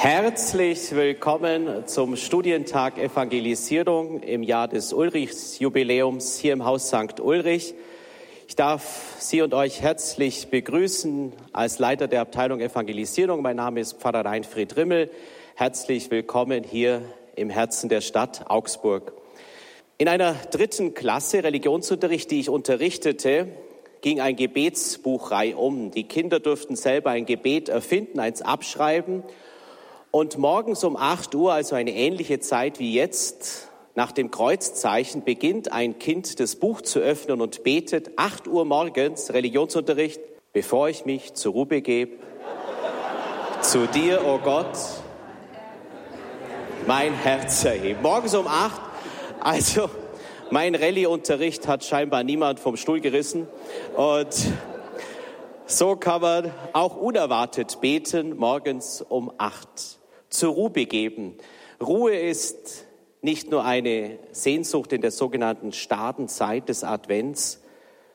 Herzlich willkommen zum Studientag Evangelisierung im Jahr des Ulrichs-Jubiläums hier im Haus St. Ulrich. Ich darf Sie und euch herzlich begrüßen als Leiter der Abteilung Evangelisierung. Mein Name ist Pfarrer Reinfried Rimmel. Herzlich willkommen hier im Herzen der Stadt Augsburg. In einer dritten Klasse Religionsunterricht, die ich unterrichtete, ging ein Gebetsbuch reihum. Die Kinder durften selber ein Gebet erfinden, eins abschreiben und morgens um 8 Uhr, also eine ähnliche Zeit wie jetzt, nach dem Kreuzzeichen beginnt ein Kind das Buch zu öffnen und betet 8 Uhr morgens Religionsunterricht, bevor ich mich zur Ruhe begebe. zu dir, o oh Gott, mein Herz erhebt. Morgens um 8, also mein Rallye-Unterricht hat scheinbar niemand vom Stuhl gerissen und so kann man auch unerwartet beten morgens um acht zur Ruhe begeben. Ruhe ist nicht nur eine Sehnsucht in der sogenannten Stadenzeit des Advents.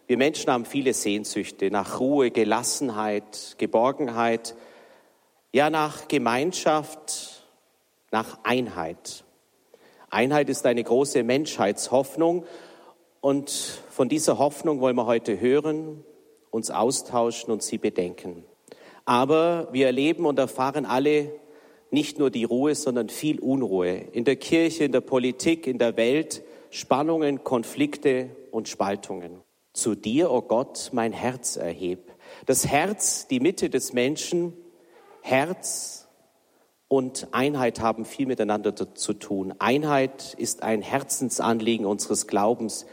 Wir Menschen haben viele Sehnsüchte nach Ruhe, Gelassenheit, Geborgenheit, ja nach Gemeinschaft, nach Einheit. Einheit ist eine große Menschheitshoffnung und von dieser Hoffnung wollen wir heute hören, uns austauschen und sie bedenken. Aber wir erleben und erfahren alle nicht nur die Ruhe, sondern viel Unruhe. In der Kirche, in der Politik, in der Welt, Spannungen, Konflikte und Spaltungen. Zu dir, o oh Gott, mein Herz erheb. Das Herz, die Mitte des Menschen, Herz und Einheit haben viel miteinander zu tun. Einheit ist ein Herzensanliegen unseres Glaubens.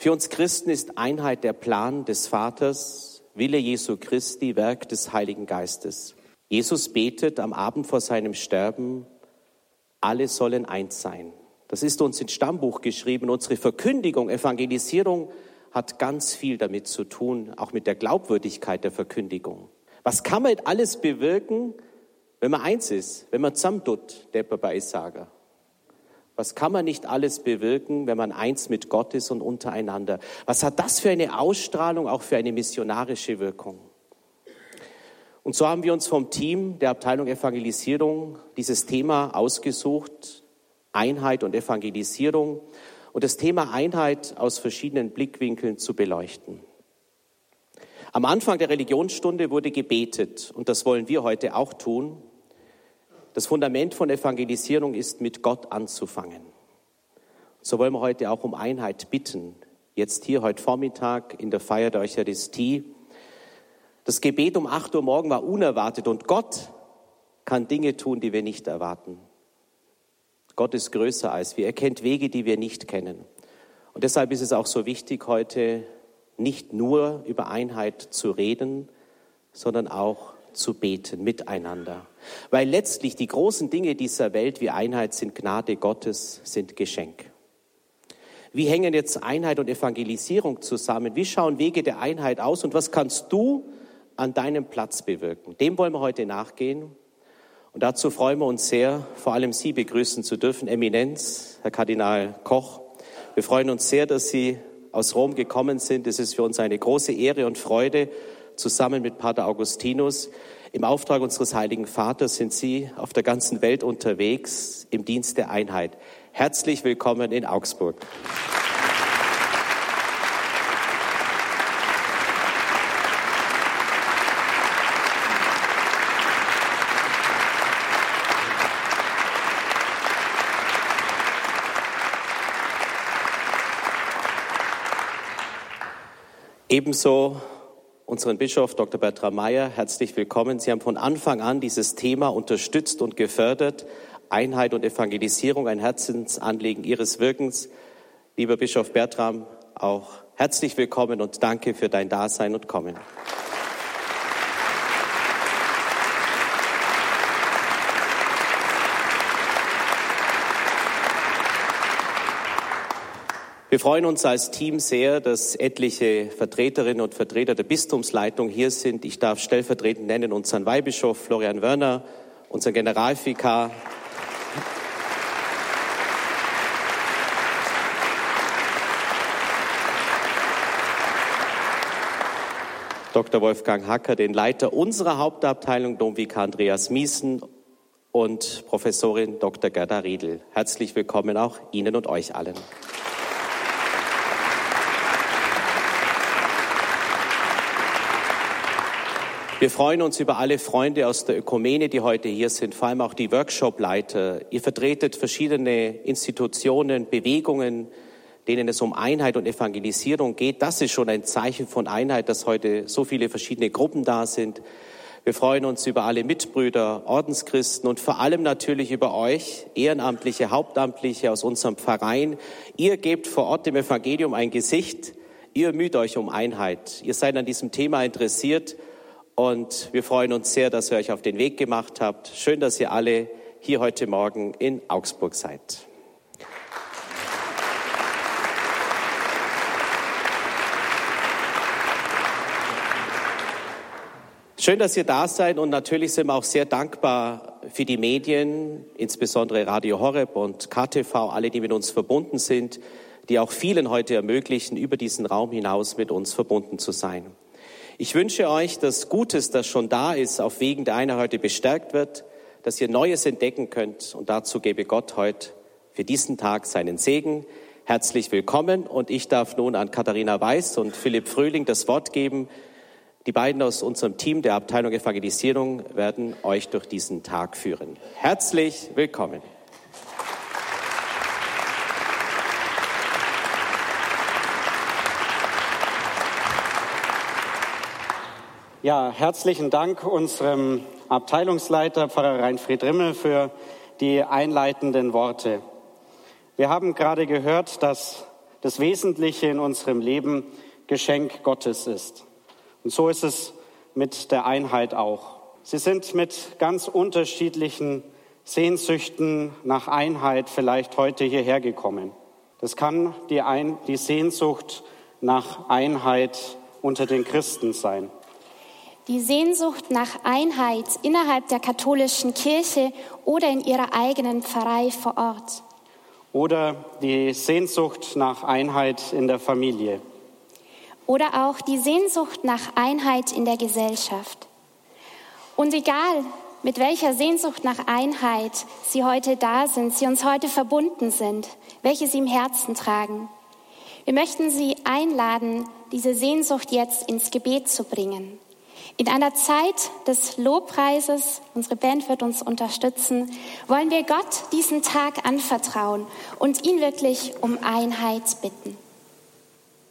Für uns Christen ist Einheit der Plan des Vaters, Wille Jesu Christi, Werk des Heiligen Geistes. Jesus betet am Abend vor seinem Sterben, alle sollen eins sein. Das ist uns ins Stammbuch geschrieben. Unsere Verkündigung, Evangelisierung hat ganz viel damit zu tun, auch mit der Glaubwürdigkeit der Verkündigung. Was kann man alles bewirken, wenn man eins ist, wenn man zusammentut, der bei Isager? Was kann man nicht alles bewirken, wenn man eins mit Gott ist und untereinander? Was hat das für eine Ausstrahlung, auch für eine missionarische Wirkung? Und so haben wir uns vom Team der Abteilung Evangelisierung dieses Thema ausgesucht, Einheit und Evangelisierung, und das Thema Einheit aus verschiedenen Blickwinkeln zu beleuchten. Am Anfang der Religionsstunde wurde gebetet, und das wollen wir heute auch tun. Das Fundament von Evangelisierung ist, mit Gott anzufangen. So wollen wir heute auch um Einheit bitten. Jetzt hier heute Vormittag in der Feier der Eucharistie das Gebet um 8 Uhr morgen war unerwartet und Gott kann Dinge tun, die wir nicht erwarten. Gott ist größer als wir. Er kennt Wege, die wir nicht kennen. Und deshalb ist es auch so wichtig, heute nicht nur über Einheit zu reden, sondern auch zu beten miteinander. Weil letztlich die großen Dinge dieser Welt wie Einheit sind Gnade Gottes, sind Geschenk. Wie hängen jetzt Einheit und Evangelisierung zusammen? Wie schauen Wege der Einheit aus? Und was kannst du an deinem Platz bewirken. Dem wollen wir heute nachgehen. Und dazu freuen wir uns sehr, vor allem Sie begrüßen zu dürfen, Eminenz, Herr Kardinal Koch. Wir freuen uns sehr, dass Sie aus Rom gekommen sind. Es ist für uns eine große Ehre und Freude, zusammen mit Pater Augustinus. Im Auftrag unseres Heiligen Vaters sind Sie auf der ganzen Welt unterwegs im Dienst der Einheit. Herzlich willkommen in Augsburg. Ebenso unseren Bischof Dr. Bertram Meyer, herzlich willkommen. Sie haben von Anfang an dieses Thema unterstützt und gefördert. Einheit und Evangelisierung, ein Herzensanliegen Ihres Wirkens. Lieber Bischof Bertram, auch herzlich willkommen und danke für dein Dasein und Kommen. Wir freuen uns als Team sehr, dass etliche Vertreterinnen und Vertreter der Bistumsleitung hier sind. Ich darf stellvertretend nennen unseren Weihbischof Florian Wörner, unseren Generalvikar. Dr. Wolfgang Hacker, den Leiter unserer Hauptabteilung, Domvikar Andreas Miesen und Professorin Dr. Gerda Riedel. Herzlich willkommen auch Ihnen und euch allen. Wir freuen uns über alle Freunde aus der Ökumene, die heute hier sind, vor allem auch die Workshopleiter. Ihr vertretet verschiedene Institutionen, Bewegungen, denen es um Einheit und Evangelisierung geht. Das ist schon ein Zeichen von Einheit, dass heute so viele verschiedene Gruppen da sind. Wir freuen uns über alle Mitbrüder, Ordenschristen und vor allem natürlich über euch, Ehrenamtliche, Hauptamtliche aus unserem Verein. Ihr gebt vor Ort dem Evangelium ein Gesicht. Ihr müht euch um Einheit. Ihr seid an diesem Thema interessiert und wir freuen uns sehr, dass ihr euch auf den Weg gemacht habt. Schön, dass ihr alle hier heute Morgen in Augsburg seid. Schön, dass ihr da seid und natürlich sind wir auch sehr dankbar für die Medien, insbesondere Radio Horeb und KTV, alle, die mit uns verbunden sind, die auch vielen heute ermöglichen, über diesen Raum hinaus mit uns verbunden zu sein. Ich wünsche euch, dass Gutes, das schon da ist, auf Wegen der Einheit heute bestärkt wird, dass ihr Neues entdecken könnt. Und dazu gebe Gott heute für diesen Tag seinen Segen. Herzlich willkommen. Und ich darf nun an Katharina Weiß und Philipp Fröhling das Wort geben. Die beiden aus unserem Team der Abteilung Evangelisierung werden euch durch diesen Tag führen. Herzlich willkommen. Ja, herzlichen Dank unserem Abteilungsleiter Pfarrer Reinfried Rimmel für die einleitenden Worte. Wir haben gerade gehört, dass das Wesentliche in unserem Leben Geschenk Gottes ist. Und so ist es mit der Einheit auch. Sie sind mit ganz unterschiedlichen Sehnsüchten nach Einheit vielleicht heute hierher gekommen. Das kann die, Ein die Sehnsucht nach Einheit unter den Christen sein die Sehnsucht nach Einheit innerhalb der katholischen Kirche oder in ihrer eigenen Pfarrei vor Ort. Oder die Sehnsucht nach Einheit in der Familie. Oder auch die Sehnsucht nach Einheit in der Gesellschaft. Und egal, mit welcher Sehnsucht nach Einheit Sie heute da sind, Sie uns heute verbunden sind, welche Sie im Herzen tragen. Wir möchten Sie einladen, diese Sehnsucht jetzt ins Gebet zu bringen. In einer Zeit des Lobpreises, unsere Band wird uns unterstützen, wollen wir Gott diesen Tag anvertrauen und ihn wirklich um Einheit bitten.